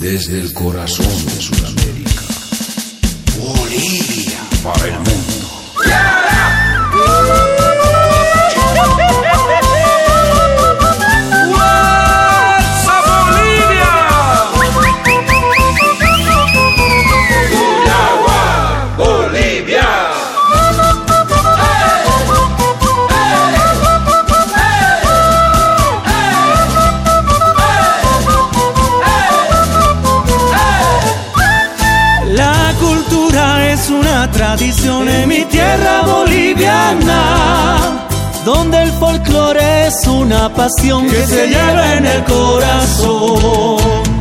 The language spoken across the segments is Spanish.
Desde el corazón de Sudamérica. Bolivia. Para el mundo. Es una tradición en mi tierra boliviana, donde el folclore es una pasión que se lleva en el corazón.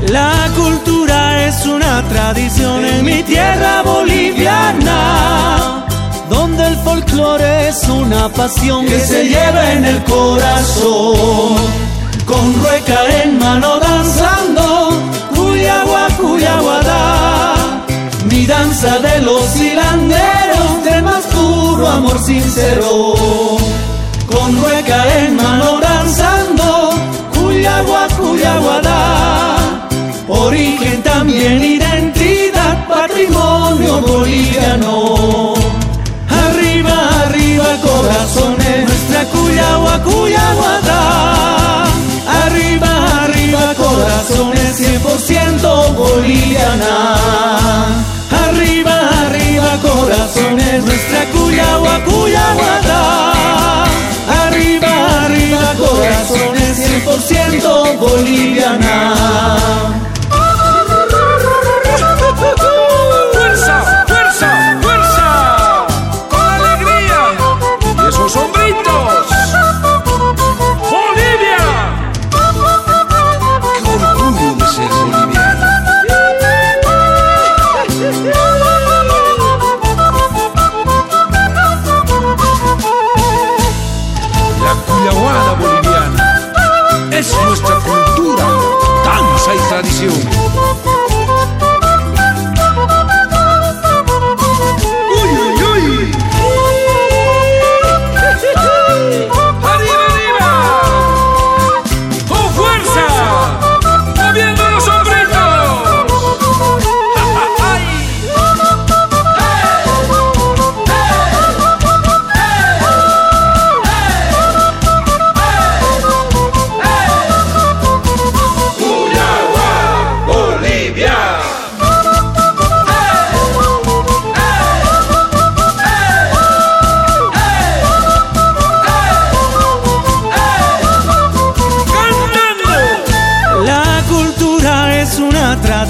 La cultura es una tradición en mi tierra boliviana, donde el folclore es una pasión que se lleva en el corazón. Con rueca en mano danzando, danza de los hilanderos del más puro amor sincero. Con rueca en mano danzando, cuyagua, cuyaguada. Origen también identidad, patrimonio boliviano. Arriba, arriba, corazones, nuestra cuyagua, cuyaguada. Arriba, arriba, corazones, 100% boliviana.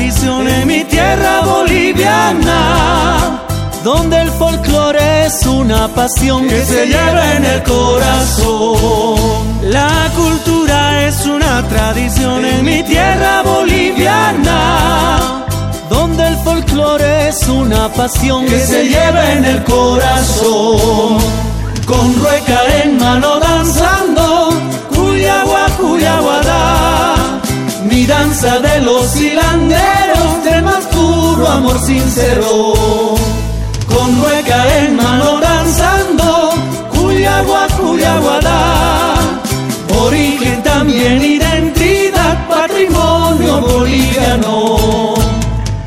En mi tierra boliviana, donde el folclore es una pasión que se lleva en el corazón. La cultura es una tradición en mi tierra boliviana, donde el folclore es una pasión que se lleva en el corazón. Con rueca en mano danzando, danza de los hilanderos del más puro amor sincero. Con rueca en mano danzando, cuyagua, cuyaguada. Origen también identidad, patrimonio boliviano.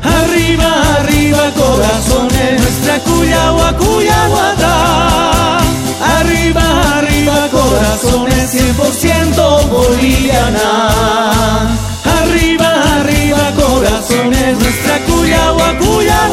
Arriba, arriba, corazones, nuestra cuyagua, cuyaguada. Arriba, arriba, corazones, 100% boliviana. Cuyagua, cuyaguada. Arriba,